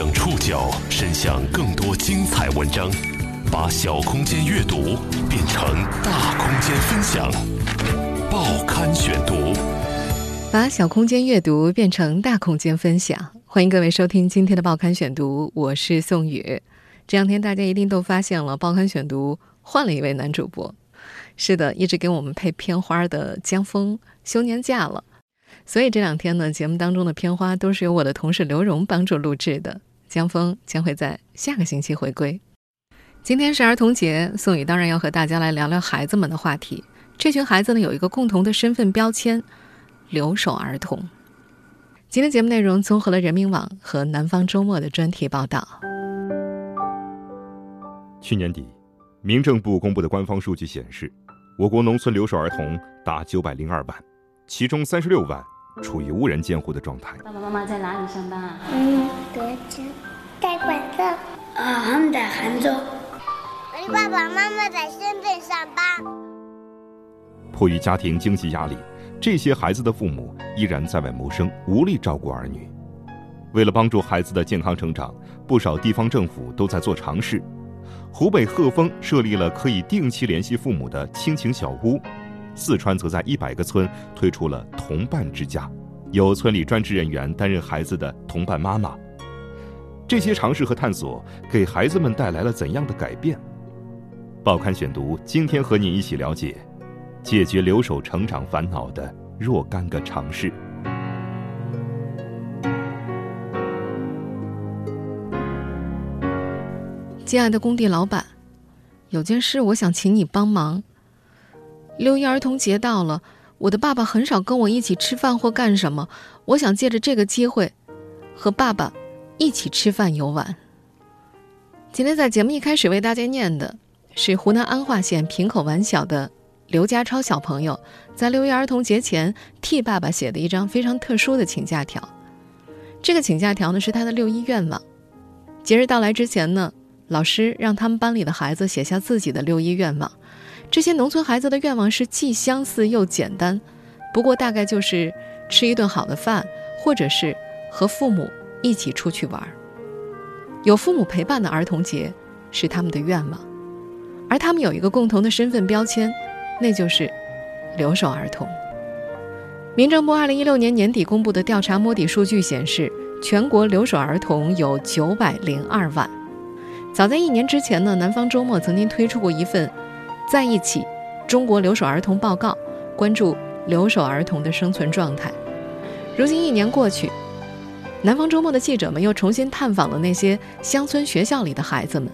将触角伸向更多精彩文章，把小空间阅读变成大空间分享。报刊选读，把小空间阅读变成大空间分享。欢迎各位收听今天的报刊选读，我是宋宇。这两天大家一定都发现了，报刊选读换了一位男主播。是的，一直给我们配片花的江峰休年假了。所以这两天呢，节目当中的片花都是由我的同事刘荣帮助录制的。江峰将会在下个星期回归。今天是儿童节，宋宇当然要和大家来聊聊孩子们的话题。这群孩子呢，有一个共同的身份标签——留守儿童。今天节目内容综合了人民网和南方周末的专题报道。去年底，民政部公布的官方数据显示，我国农村留守儿童达九百零二万，其中三十六万。处于无人监护的状态。爸爸妈妈在哪里上班啊？嗯，德州，在广州。啊，他们在杭州。我的爸爸妈妈在深圳上班。迫于家庭经济压力，这些孩子的父母依然在外谋生，无力照顾儿女。为了帮助孩子的健康成长，不少地方政府都在做尝试。湖北鹤峰设立了可以定期联系父母的亲情小屋。四川则在一百个村推出了同伴之家，有村里专职人员担任孩子的同伴妈妈。这些尝试和探索给孩子们带来了怎样的改变？报刊选读今天和你一起了解，解决留守成长烦恼的若干个尝试。亲爱的工地老板，有件事我想请你帮忙。六一儿童节到了，我的爸爸很少跟我一起吃饭或干什么。我想借着这个机会，和爸爸一起吃饭游玩。今天在节目一开始为大家念的是湖南安化县平口玩小的刘家超小朋友在六一儿童节前替爸爸写的一张非常特殊的请假条。这个请假条呢是他的六一愿望。节日到来之前呢，老师让他们班里的孩子写下自己的六一愿望。这些农村孩子的愿望是既相似又简单，不过大概就是吃一顿好的饭，或者是和父母一起出去玩。有父母陪伴的儿童节是他们的愿望，而他们有一个共同的身份标签，那就是留守儿童。民政部二零一六年年底公布的调查摸底数据显示，全国留守儿童有九百零二万。早在一年之前呢，南方周末曾经推出过一份。在一起，中国留守儿童报告关注留守儿童的生存状态。如今一年过去，南方周末的记者们又重新探访了那些乡村学校里的孩子们。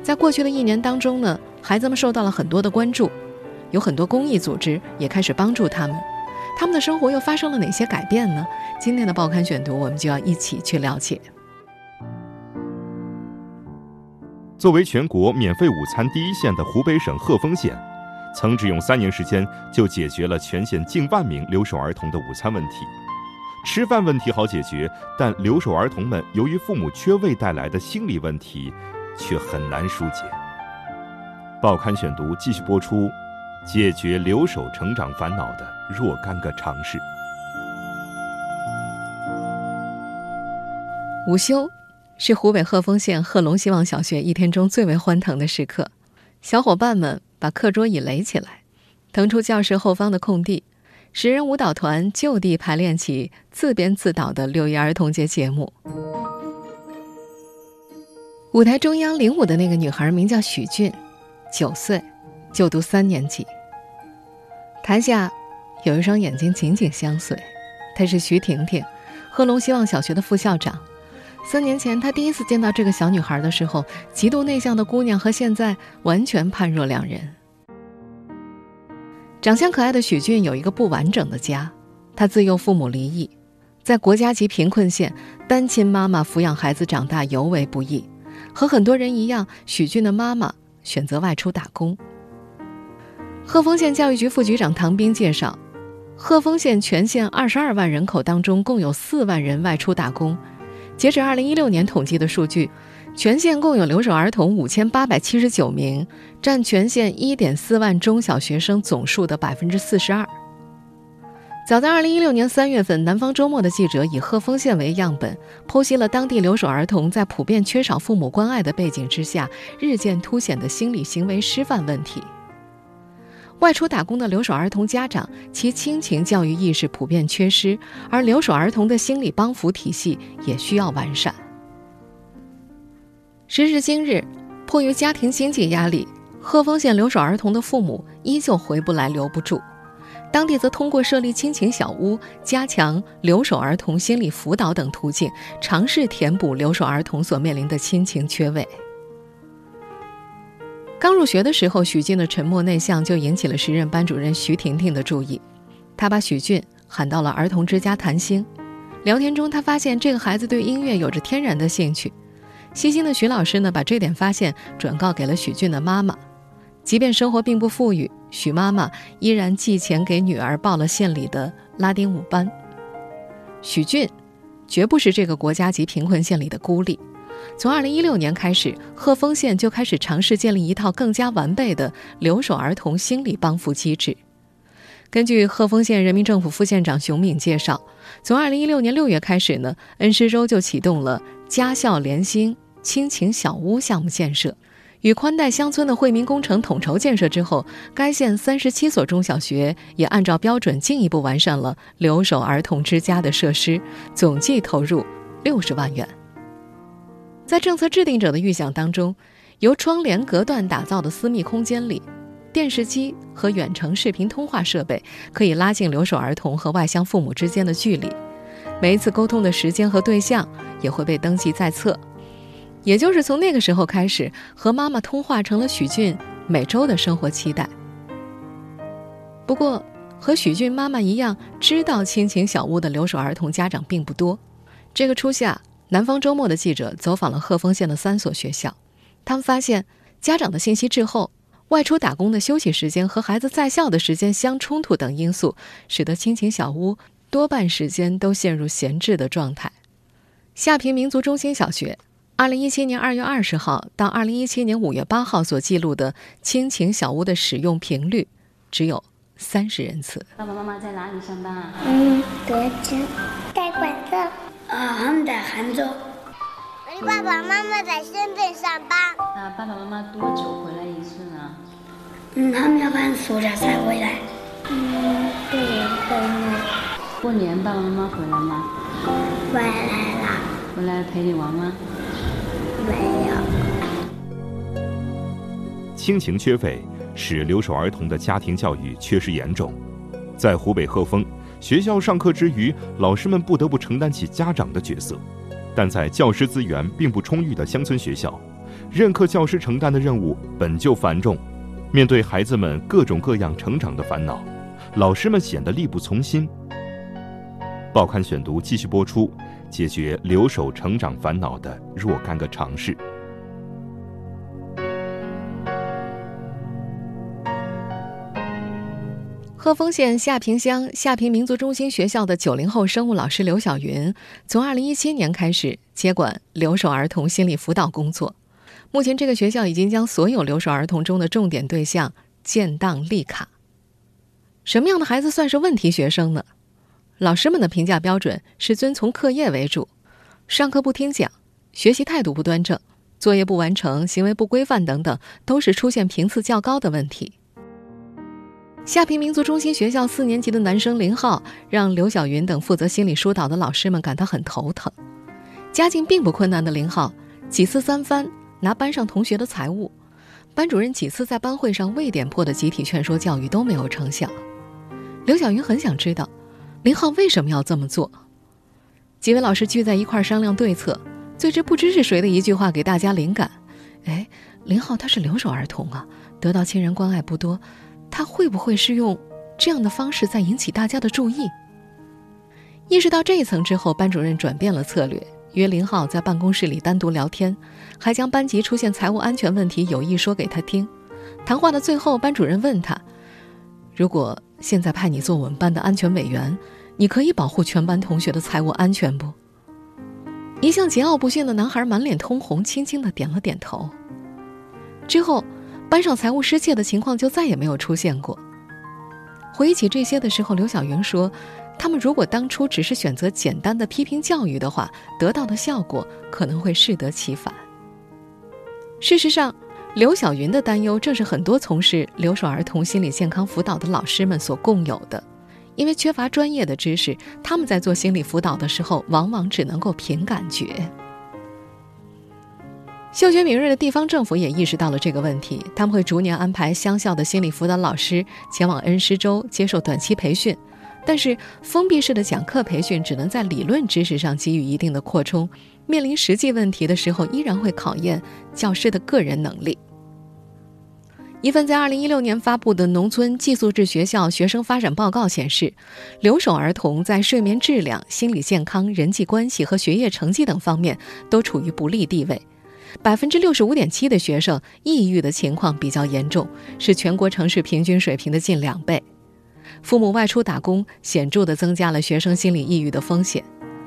在过去的一年当中呢，孩子们受到了很多的关注，有很多公益组织也开始帮助他们。他们的生活又发生了哪些改变呢？今天的报刊选读，我们就要一起去了解。作为全国免费午餐第一线的湖北省鹤峰县，曾只用三年时间就解决了全县近万名留守儿童的午餐问题。吃饭问题好解决，但留守儿童们由于父母缺位带来的心理问题，却很难疏解。报刊选读继续播出，解决留守成长烦恼的若干个尝试。午休。是湖北鹤峰县鹤龙希望小学一天中最为欢腾的时刻，小伙伴们把课桌椅垒起来，腾出教室后方的空地，十人舞蹈团就地排练起自编自导的六一儿童节节目。舞台中央领舞的那个女孩名叫许俊，九岁，就读三年级。台下有一双眼睛紧紧相随，她是徐婷婷，鹤龙希望小学的副校长。三年前，他第一次见到这个小女孩的时候，极度内向的姑娘和现在完全判若两人。长相可爱的许俊有一个不完整的家，他自幼父母离异，在国家级贫困县，单亲妈妈抚养孩子长大尤为不易。和很多人一样，许俊的妈妈选择外出打工。鹤峰县教育局副局长唐斌介绍，鹤峰县全县二十二万人口当中，共有四万人外出打工。截止二零一六年统计的数据，全县共有留守儿童五千八百七十九名，占全县一点四万中小学生总数的百分之四十二。早在2016年3月份，《南方周末》的记者以鹤峰县为样本，剖析了当地留守儿童在普遍缺少父母关爱的背景之下，日渐凸显的心理行为失范问题。外出打工的留守儿童家长，其亲情教育意识普遍缺失，而留守儿童的心理帮扶体系也需要完善。时至今日，迫于家庭经济压力，鹤峰县留守儿童的父母依旧回不来、留不住。当地则通过设立亲情小屋、加强留守儿童心理辅导等途径，尝试填补留守儿童所面临的亲情缺位。刚入学的时候，许俊的沉默内向就引起了时任班主任徐婷婷的注意。她把许俊喊到了儿童之家谈心。聊天中，她发现这个孩子对音乐有着天然的兴趣。细心的徐老师呢，把这点发现转告给了许俊的妈妈。即便生活并不富裕，许妈妈依然寄钱给女儿报了县里的拉丁舞班。许俊，绝不是这个国家级贫困县里的孤立。从2016年开始，鹤峰县就开始尝试建立一套更加完备的留守儿童心理帮扶机制。根据鹤峰县人民政府副县长熊敏介绍，从2016年6月开始呢，恩施州就启动了家校联心亲情小屋项目建设。与宽带乡村的惠民工程统筹建设之后，该县三十七所中小学也按照标准进一步完善了留守儿童之家的设施，总计投入六十万元。在政策制定者的预想当中，由窗帘隔断打造的私密空间里，电视机和远程视频通话设备可以拉近留守儿童和外乡父母之间的距离，每一次沟通的时间和对象也会被登记在册。也就是从那个时候开始，和妈妈通话成了许俊每周的生活期待。不过，和许俊妈妈一样知道亲情小屋的留守儿童家长并不多。这个初夏，南方周末的记者走访了鹤峰县的三所学校，他们发现家长的信息滞后、外出打工的休息时间和孩子在校的时间相冲突等因素，使得亲情小屋多半时间都陷入闲置的状态。下平民族中心小学。二零一七年二月二十号到二零一七年五月八号所记录的亲情小屋的使用频率只有三十人次。爸爸妈妈在哪里上班啊？嗯，德州，在广州。啊，他们在杭州。我爸爸妈妈在深圳上班。那爸爸妈妈多久回来一次呢？嗯，他们要放暑假才回来。嗯，过年回来。过年爸爸妈妈回来吗？回来了。回来陪你玩吗？没有。亲情缺位使留守儿童的家庭教育缺失严重。在湖北鹤峰，学校上课之余，老师们不得不承担起家长的角色。但在教师资源并不充裕的乡村学校，任课教师承担的任务本就繁重。面对孩子们各种各样成长的烦恼，老师们显得力不从心。报刊选读继续播出。解决留守成长烦恼的若干个尝试。鹤峰县下平乡下平民族中心学校的九零后生物老师刘晓云，从二零一七年开始接管留守儿童心理辅导工作。目前，这个学校已经将所有留守儿童中的重点对象建档立卡。什么样的孩子算是问题学生呢？老师们的评价标准是遵从课业为主，上课不听讲，学习态度不端正，作业不完成，行为不规范等等，都是出现频次较高的问题。下平民族中心学校四年级的男生林浩，让刘晓云等负责心理疏导的老师们感到很头疼。家境并不困难的林浩，几次三番拿班上同学的财物，班主任几次在班会上未点破的集体劝说教育都没有成效。刘晓云很想知道。林浩为什么要这么做？几位老师聚在一块商量对策，最知不知是谁的一句话给大家灵感。哎，林浩他是留守儿童啊，得到亲人关爱不多，他会不会是用这样的方式在引起大家的注意？意识到这一层之后，班主任转变了策略，约林浩在办公室里单独聊天，还将班级出现财务安全问题有意说给他听。谈话的最后，班主任问他：“如果……”现在派你做我们班的安全委员，你可以保护全班同学的财务安全不？一向桀骜不驯的男孩满脸通红，轻轻的点了点头。之后，班上财务失窃的情况就再也没有出现过。回忆起这些的时候，刘晓云说：“他们如果当初只是选择简单的批评教育的话，得到的效果可能会适得其反。事实上，刘晓云的担忧正是很多从事留守儿童心理健康辅导的老师们所共有的，因为缺乏专业的知识，他们在做心理辅导的时候，往往只能够凭感觉。嗅觉敏锐的地方政府也意识到了这个问题，他们会逐年安排乡校的心理辅导老师前往恩施州接受短期培训，但是封闭式的讲课培训只能在理论知识上给予一定的扩充。面临实际问题的时候，依然会考验教师的个人能力。一份在2016年发布的《农村寄宿制学校学生发展报告》显示，留守儿童在睡眠质量、心理健康、人际关系和学业成绩等方面都处于不利地位。百分之六十五点七的学生抑郁的情况比较严重，是全国城市平均水平的近两倍。父母外出打工，显著地增加了学生心理抑郁的风险。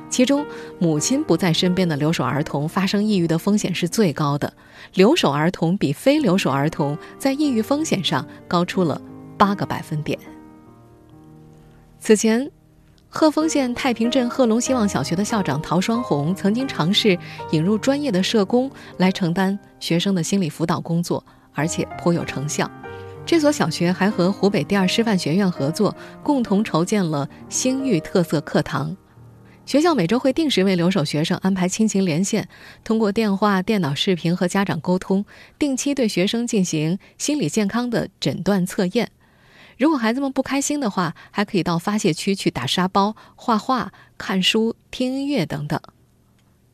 其中，母亲不在身边的留守儿童发生抑郁的风险是最高的。留守儿童比非留守儿童在抑郁风险上高出了八个百分点。此前，鹤峰县太平镇鹤龙希望小学的校长陶双红曾经尝试引入专业的社工来承担学生的心理辅导工作，而且颇有成效。这所小学还和湖北第二师范学院合作，共同筹建了星育特色课堂。学校每周会定时为留守学生安排亲情连线，通过电话、电脑视频和家长沟通，定期对学生进行心理健康的诊断测验。如果孩子们不开心的话，还可以到发泄区去打沙包、画画、看书、听音乐等等。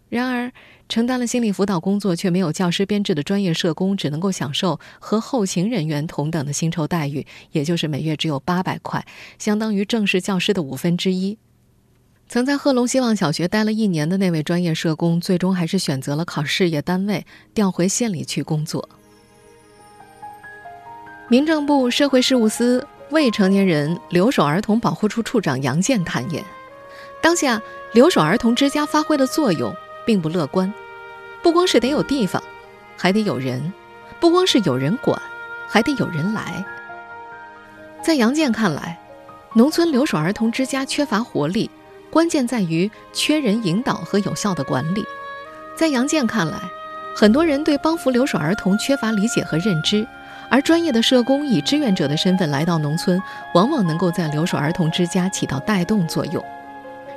然而，承担了心理辅导工作却没有教师编制的专业社工，只能够享受和后勤人员同等的薪酬待遇，也就是每月只有八百块，相当于正式教师的五分之一。曾在贺龙希望小学待了一年的那位专业社工，最终还是选择了考事业单位，调回县里去工作。民政部社会事务司未成年人留守儿童保护处处长杨健坦言，当下留守儿童之家发挥的作用并不乐观，不光是得有地方，还得有人；不光是有人管，还得有人来。在杨健看来，农村留守儿童之家缺乏活力。关键在于缺人引导和有效的管理。在杨健看来，很多人对帮扶留守儿童缺乏理解和认知，而专业的社工以志愿者的身份来到农村，往往能够在留守儿童之家起到带动作用。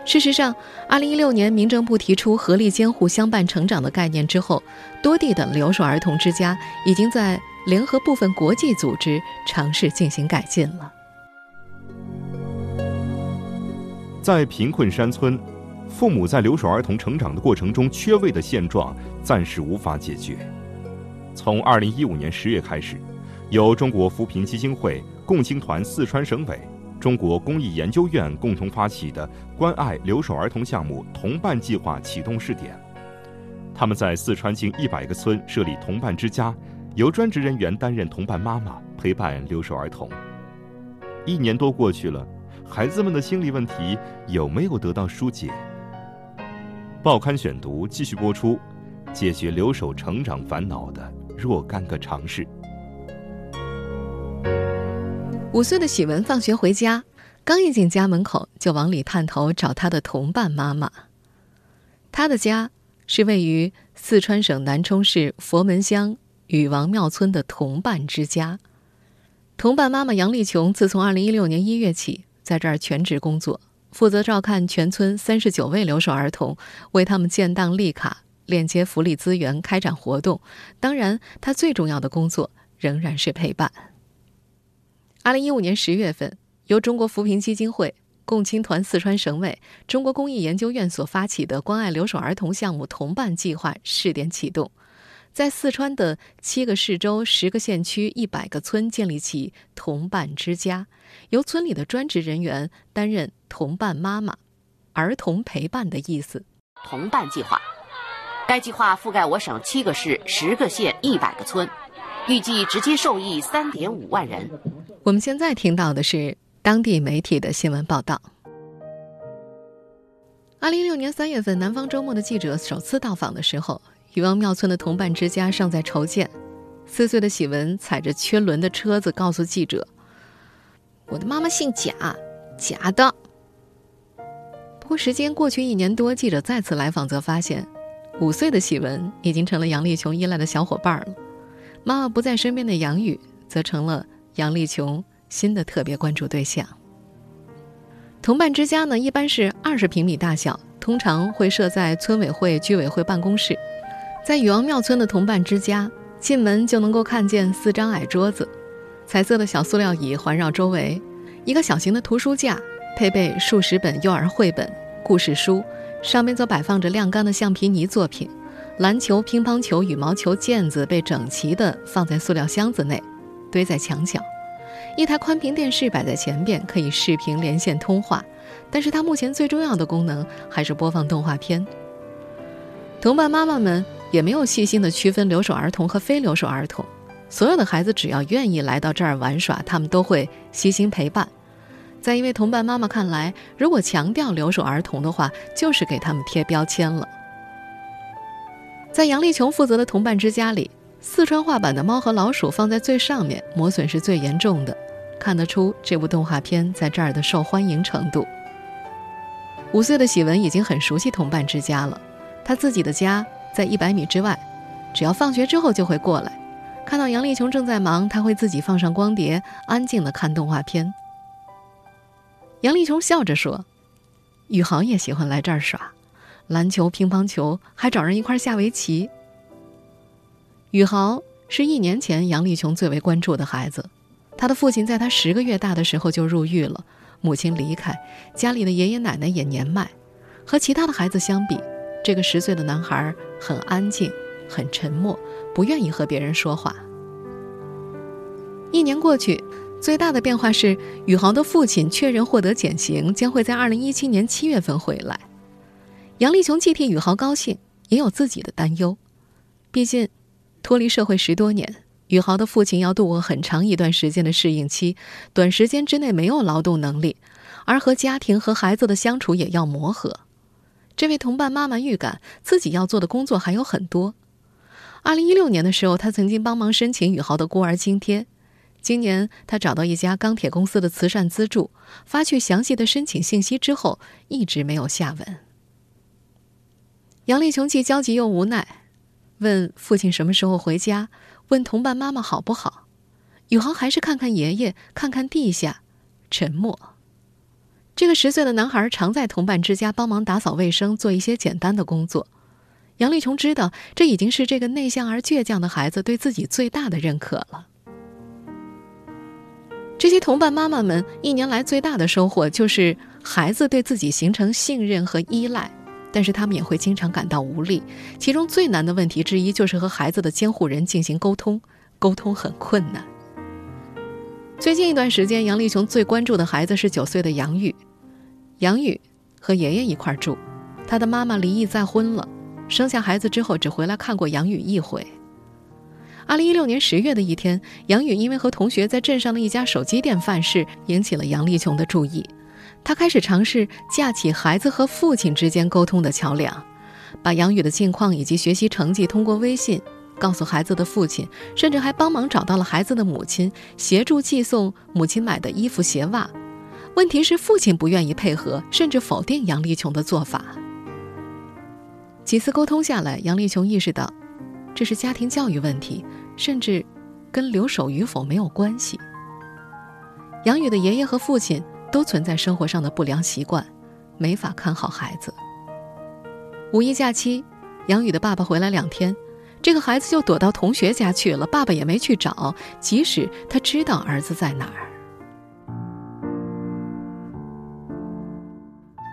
事实上，2016年民政部提出合力监护、相伴成长的概念之后，多地的留守儿童之家已经在联合部分国际组织尝试进行改进了。在贫困山村，父母在留守儿童成长的过程中缺位的现状暂时无法解决。从二零一五年十月开始，由中国扶贫基金会、共青团四川省委、中国公益研究院共同发起的关爱留守儿童项目“同伴计划”启动试点。他们在四川近一百个村设立同伴之家，由专职人员担任同伴妈妈，陪伴留守儿童。一年多过去了。孩子们的心理问题有没有得到疏解？报刊选读继续播出，解决留守成长烦恼的若干个尝试。五岁的喜文放学回家，刚一进家门口，就往里探头找他的同伴妈妈。他的家是位于四川省南充市佛门乡禹王庙村的同伴之家。同伴妈妈杨丽琼自从二零一六年一月起。在这儿全职工作，负责照看全村三十九位留守儿童，为他们建档立卡、链接福利资源、开展活动。当然，他最重要的工作仍然是陪伴。二零一五年十月份，由中国扶贫基金会、共青团四川省委、中国公益研究院所发起的关爱留守儿童项目“同伴计划”试点启动。在四川的七个市州、十个县区、一百个村建立起同伴之家，由村里的专职人员担任同伴妈妈，儿童陪伴的意思。同伴计划，该计划覆盖我省七个市、十个县、一百个村，预计直接受益三点五万人。我们现在听到的是当地媒体的新闻报道。二零一六年三月份，南方周末的记者首次到访的时候。禹王庙村的同伴之家尚在筹建，四岁的喜文踩着缺轮的车子，告诉记者：“我的妈妈姓贾，假的。”不过时间过去一年多，记者再次来访则发现，五岁的喜文已经成了杨丽琼依赖的小伙伴了。妈妈不在身边的杨宇，则成了杨丽琼新的特别关注对象。同伴之家呢，一般是二十平米大小，通常会设在村委会、居委会办公室。在禹王庙村的同伴之家，进门就能够看见四张矮桌子，彩色的小塑料椅环绕周围，一个小型的图书架，配备数十本幼儿绘本、故事书，上面则摆放着晾干的橡皮泥作品，篮球、乒乓球、羽毛球、毽子被整齐地放在塑料箱子内，堆在墙角。一台宽屏电视摆在前边，可以视频连线通话，但是它目前最重要的功能还是播放动画片。同伴妈妈们。也没有细心的区分留守儿童和非留守儿童，所有的孩子只要愿意来到这儿玩耍，他们都会悉心陪伴。在一位同伴妈妈看来，如果强调留守儿童的话，就是给他们贴标签了。在杨丽琼负责的同伴之家里，四川话版的《猫和老鼠》放在最上面，磨损是最严重的，看得出这部动画片在这儿的受欢迎程度。五岁的喜文已经很熟悉同伴之家了，他自己的家。在一百米之外，只要放学之后就会过来。看到杨丽琼正在忙，他会自己放上光碟，安静的看动画片。杨丽琼笑着说：“宇航也喜欢来这儿耍，篮球、乒乓球，还找人一块下围棋。”宇豪是一年前杨丽琼最为关注的孩子，他的父亲在他十个月大的时候就入狱了，母亲离开，家里的爷爷奶奶也年迈，和其他的孩子相比。这个十岁的男孩很安静，很沉默，不愿意和别人说话。一年过去，最大的变化是宇豪的父亲确认获得减刑，将会在二零一七年七月份回来。杨丽琼既替宇豪高兴，也有自己的担忧。毕竟，脱离社会十多年，宇豪的父亲要度过很长一段时间的适应期，短时间之内没有劳动能力，而和家庭和孩子的相处也要磨合。这位同伴妈妈预感自己要做的工作还有很多。二零一六年的时候，她曾经帮忙申请宇豪的孤儿津贴。今年，她找到一家钢铁公司的慈善资助，发去详细的申请信息之后，一直没有下文。杨丽琼既焦急又无奈，问父亲什么时候回家，问同伴妈妈好不好。宇豪还是看看爷爷，看看地下，沉默。这个十岁的男孩常在同伴之家帮忙打扫卫生，做一些简单的工作。杨丽琼知道，这已经是这个内向而倔强的孩子对自己最大的认可了。这些同伴妈妈们一年来最大的收获就是孩子对自己形成信任和依赖，但是他们也会经常感到无力。其中最难的问题之一就是和孩子的监护人进行沟通，沟通很困难。最近一段时间，杨丽琼最关注的孩子是九岁的杨宇。杨宇和爷爷一块住，他的妈妈离异再婚了，生下孩子之后只回来看过杨宇一回。二零一六年十月的一天，杨宇因为和同学在镇上的一家手机店犯事，引起了杨丽琼的注意。他开始尝试架起孩子和父亲之间沟通的桥梁，把杨宇的近况以及学习成绩通过微信。告诉孩子的父亲，甚至还帮忙找到了孩子的母亲，协助寄送母亲买的衣服鞋袜。问题是父亲不愿意配合，甚至否定杨丽琼的做法。几次沟通下来，杨丽琼意识到，这是家庭教育问题，甚至跟留守与否没有关系。杨宇的爷爷和父亲都存在生活上的不良习惯，没法看好孩子。五一假期，杨宇的爸爸回来两天。这个孩子就躲到同学家去了，爸爸也没去找，即使他知道儿子在哪儿。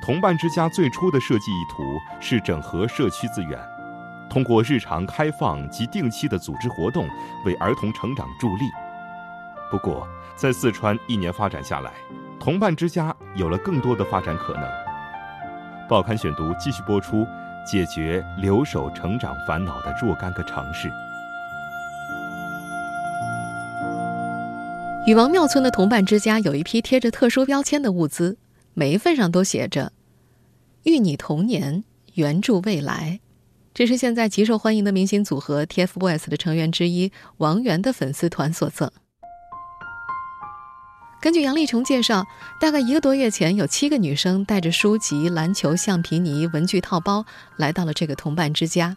同伴之家最初的设计意图是整合社区资源，通过日常开放及定期的组织活动，为儿童成长助力。不过，在四川一年发展下来，同伴之家有了更多的发展可能。报刊选读继续播出。解决留守成长烦恼的若干个城市。禹王庙村的同伴之家有一批贴着特殊标签的物资，每一份上都写着“与你同年，援助未来”。这是现在极受欢迎的明星组合 TFBOYS 的成员之一王源的粉丝团所赠。根据杨丽琼介绍，大概一个多月前，有七个女生带着书籍、篮球、橡皮泥、文具套包来到了这个同伴之家，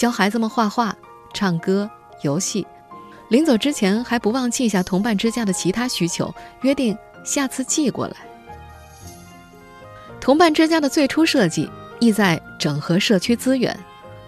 教孩子们画画、唱歌、游戏。临走之前，还不忘记下同伴之家的其他需求，约定下次寄过来。同伴之家的最初设计意在整合社区资源，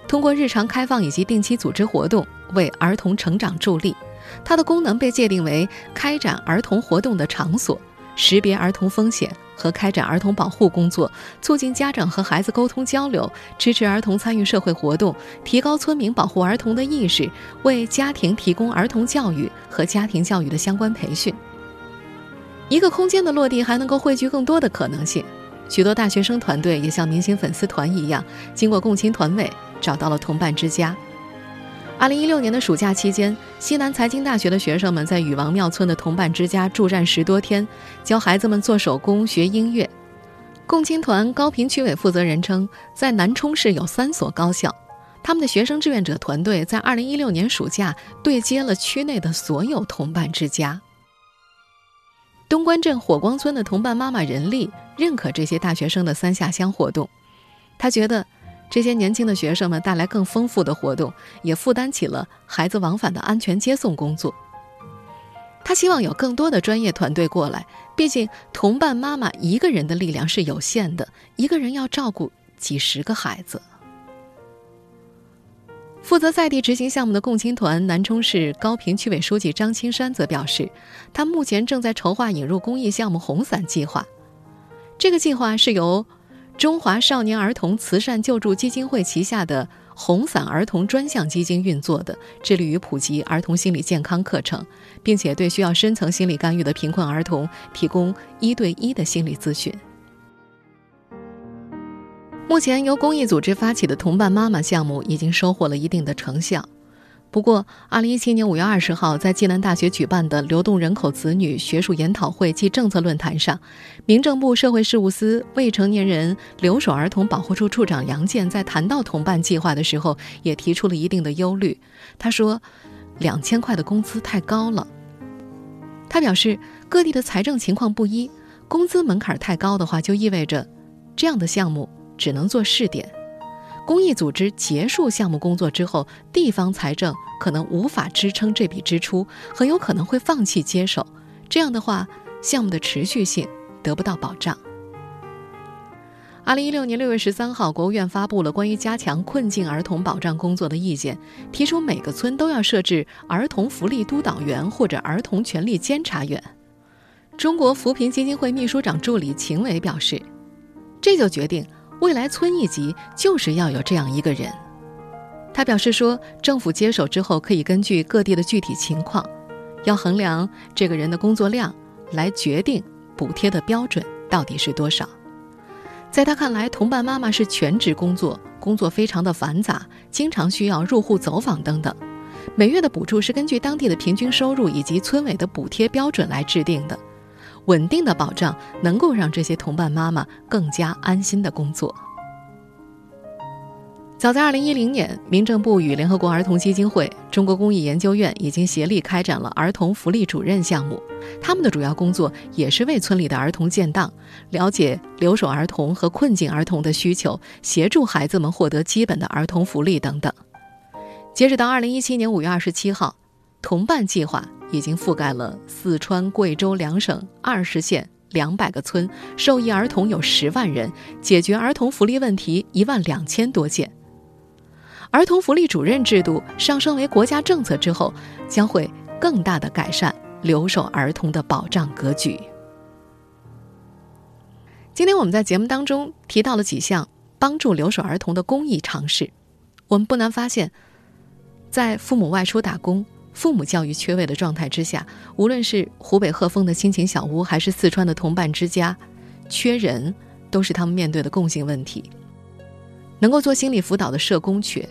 通过日常开放以及定期组织活动，为儿童成长助力。它的功能被界定为开展儿童活动的场所，识别儿童风险和开展儿童保护工作，促进家长和孩子沟通交流，支持儿童参与社会活动，提高村民保护儿童的意识，为家庭提供儿童教育和家庭教育的相关培训。一个空间的落地还能够汇聚更多的可能性，许多大学生团队也像明星粉丝团一样，经过共青团委找到了同伴之家。二零一六年的暑假期间，西南财经大学的学生们在禹王庙村的同伴之家驻站十多天，教孩子们做手工、学音乐。共青团高坪区委负责人称，在南充市有三所高校，他们的学生志愿者团队在二零一六年暑假对接了区内的所有同伴之家。东关镇火光村的同伴妈妈任丽认可这些大学生的三下乡活动，她觉得。这些年轻的学生们带来更丰富的活动，也负担起了孩子往返的安全接送工作。他希望有更多的专业团队过来，毕竟同伴妈妈一个人的力量是有限的，一个人要照顾几十个孩子。负责在地执行项目的共青团南充市高坪区委书记张青山则表示，他目前正在筹划引入公益项目“红伞计划”，这个计划是由。中华少年儿童慈善救助基金会旗下的红伞儿童专项基金运作的，致力于普及儿童心理健康课程，并且对需要深层心理干预的贫困儿童提供一对一的心理咨询。目前由公益组织发起的“同伴妈妈”项目已经收获了一定的成效。不过，2017年5月20号，在暨南大学举办的流动人口子女学术研讨会暨政策论坛上，民政部社会事务司未成年人留守儿童保护处处长杨健在谈到同伴计划的时候，也提出了一定的忧虑。他说：“两千块的工资太高了。”他表示，各地的财政情况不一，工资门槛太高的话，就意味着这样的项目只能做试点。公益组织结束项目工作之后，地方财政可能无法支撑这笔支出，很有可能会放弃接手。这样的话，项目的持续性得不到保障。二零一六年六月十三号，国务院发布了关于加强困境儿童保障工作的意见，提出每个村都要设置儿童福利督导员或者儿童权利监察员。中国扶贫基金会秘书长助理秦伟表示：“这就决定。”未来村一级就是要有这样一个人，他表示说，政府接手之后可以根据各地的具体情况，要衡量这个人的工作量，来决定补贴的标准到底是多少。在他看来，同伴妈妈是全职工作，工作非常的繁杂，经常需要入户走访等等，每月的补助是根据当地的平均收入以及村委的补贴标准来制定的。稳定的保障能够让这些同伴妈妈更加安心的工作。早在2010年，民政部与联合国儿童基金会、中国公益研究院已经协力开展了儿童福利主任项目。他们的主要工作也是为村里的儿童建档，了解留守儿童和困境儿童的需求，协助孩子们获得基本的儿童福利等等。截止到2017年5月27号，同伴计划。已经覆盖了四川、贵州两省二十县两百个村，受益儿童有十万人，解决儿童福利问题一万两千多件。儿童福利主任制度上升为国家政策之后，将会更大的改善留守儿童的保障格局。今天我们在节目当中提到了几项帮助留守儿童的公益尝试，我们不难发现，在父母外出打工。父母教育缺位的状态之下，无论是湖北鹤峰的亲情小屋，还是四川的同伴之家，缺人都是他们面对的共性问题。能够做心理辅导的社工缺，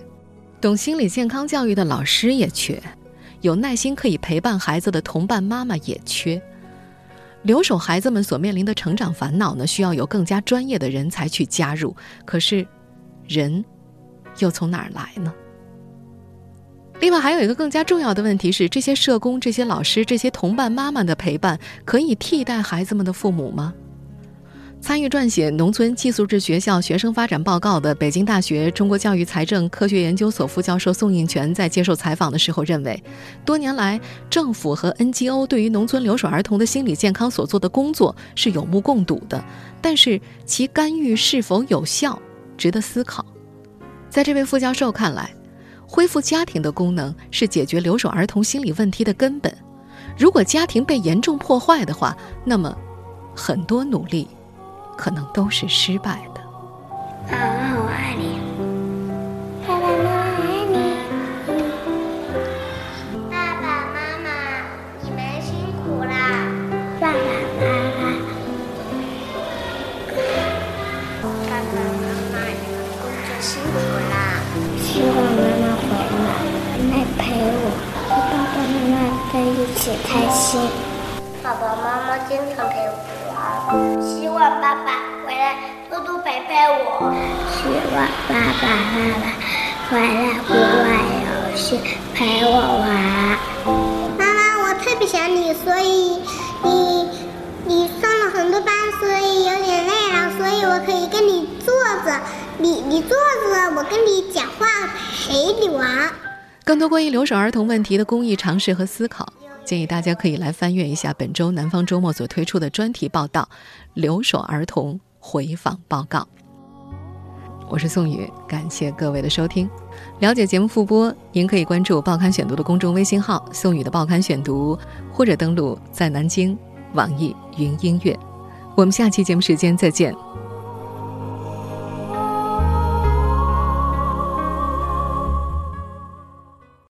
懂心理健康教育的老师也缺，有耐心可以陪伴孩子的同伴妈妈也缺。留守孩子们所面临的成长烦恼呢，需要有更加专业的人才去加入。可是，人又从哪儿来呢？另外，还有一个更加重要的问题是：这些社工、这些老师、这些同伴妈妈的陪伴，可以替代孩子们的父母吗？参与撰写《农村寄宿制学校学生发展报告》的北京大学中国教育财政科学研究所副教授宋应全在接受采访的时候认为，多年来政府和 NGO 对于农村留守儿童的心理健康所做的工作是有目共睹的，但是其干预是否有效，值得思考。在这位副教授看来，恢复家庭的功能是解决留守儿童心理问题的根本。如果家庭被严重破坏的话，那么很多努力。可能都是失败的。妈妈，我爱你。起开心。爸爸妈妈经常陪我玩。希望爸爸回来多多陪陪我。希望爸爸妈妈回来不玩游戏陪我玩。妈妈，我特别想你，所以你你上了很多班，所以有点累了，所以我可以跟你坐着，你你坐着，我跟你讲话，陪你玩。更多关于留守儿童问题的公益尝试和思考。建议大家可以来翻阅一下本周《南方周末》所推出的专题报道《留守儿童回访报告》。我是宋宇，感谢各位的收听。了解节目复播，您可以关注《报刊选读》的公众微信号“宋宇的报刊选读”，或者登录在南京网易云音乐。我们下期节目时间再见。